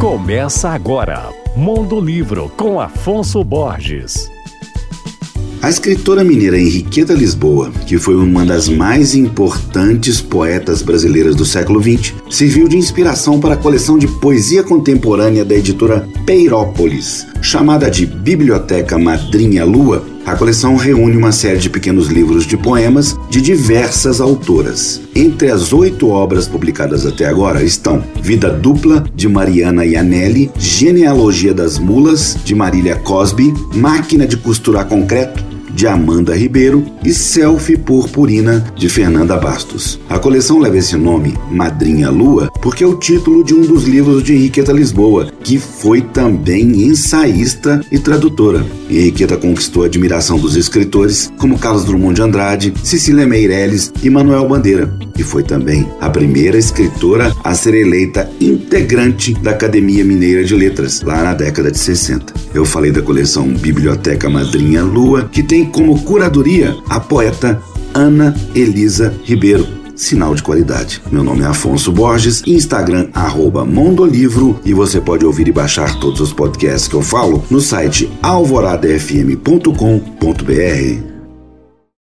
Começa agora, Mundo Livro com Afonso Borges. A escritora mineira Henriqueta Lisboa, que foi uma das mais importantes poetas brasileiras do século XX, serviu de inspiração para a coleção de poesia contemporânea da editora Peirópolis, chamada de Biblioteca Madrinha Lua. A coleção reúne uma série de pequenos livros de poemas de diversas autoras. Entre as oito obras publicadas até agora estão Vida Dupla, de Mariana Ianelli, Genealogia das Mulas, de Marília Cosby, Máquina de Costurar Concreto, de Amanda Ribeiro e Selfie Purpurina de Fernanda Bastos. A coleção leva esse nome, Madrinha Lua, porque é o título de um dos livros de Henriqueta Lisboa, que foi também ensaísta e tradutora. Henriqueta conquistou a admiração dos escritores como Carlos Drummond de Andrade, Cecília Meirelles e Manuel Bandeira, e foi também a primeira escritora a ser eleita integrante da Academia Mineira de Letras, lá na década de 60. Eu falei da coleção Biblioteca Madrinha Lua, que tem como curadoria a poeta Ana Elisa Ribeiro sinal de qualidade. Meu nome é Afonso Borges, Instagram arroba Mondolivro e você pode ouvir e baixar todos os podcasts que eu falo no site alvoradafm.com.br.